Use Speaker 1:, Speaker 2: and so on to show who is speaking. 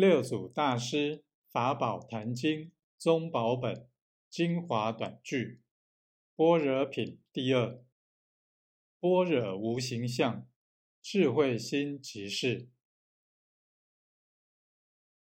Speaker 1: 六祖大师法宝坛经中宝本精华短句般若品第二。般若无形象智慧心即是。